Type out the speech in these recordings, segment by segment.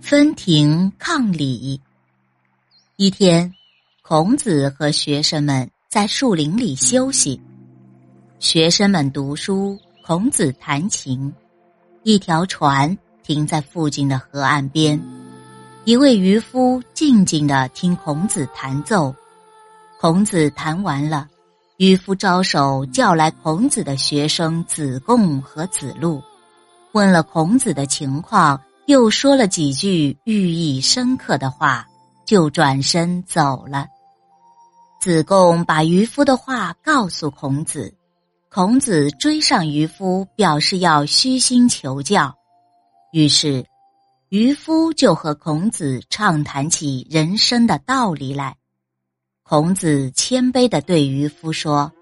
分庭抗礼。一天，孔子和学生们在树林里休息，学生们读书，孔子弹琴。一条船停在附近的河岸边，一位渔夫静静的听孔子弹奏。孔子弹完了，渔夫招手叫来孔子的学生子贡和子路，问了孔子的情况。又说了几句寓意深刻的话，就转身走了。子贡把渔夫的话告诉孔子，孔子追上渔夫，表示要虚心求教。于是，渔夫就和孔子畅谈起人生的道理来。孔子谦卑的对渔夫说：“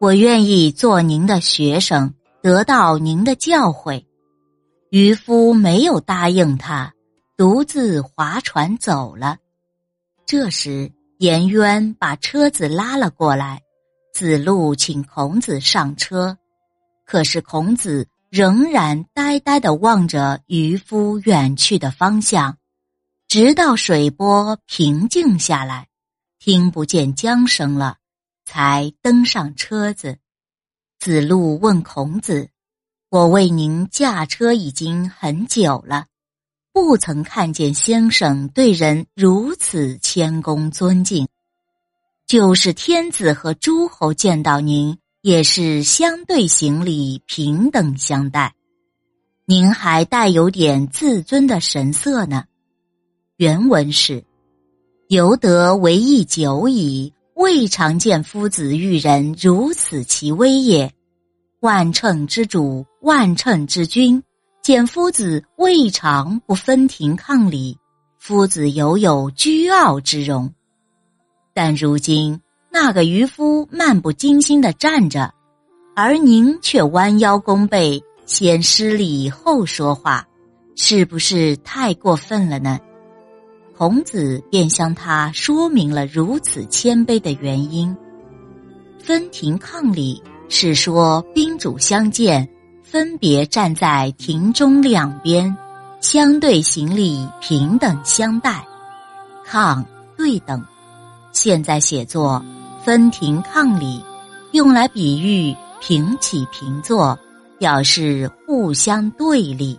我愿意做您的学生，得到您的教诲。”渔夫没有答应他，独自划船走了。这时，颜渊把车子拉了过来，子路请孔子上车，可是孔子仍然呆呆的望着渔夫远去的方向，直到水波平静下来，听不见江声了，才登上车子。子路问孔子。我为您驾车已经很久了，不曾看见先生对人如此谦恭尊敬。就是天子和诸侯见到您，也是相对行礼，平等相待。您还带有点自尊的神色呢。原文是：由得为义久矣，未尝见夫子遇人如此其威也。万乘之主，万乘之君，见夫子未尝不分庭抗礼，夫子犹有居傲之容。但如今那个渔夫漫不经心的站着，而您却弯腰弓背，先施礼后说话，是不是太过分了呢？孔子便向他说明了如此谦卑的原因。分庭抗礼。是说宾主相见，分别站在亭中两边，相对行礼，平等相待。抗对等，现在写作分庭抗礼，用来比喻平起平坐，表示互相对立。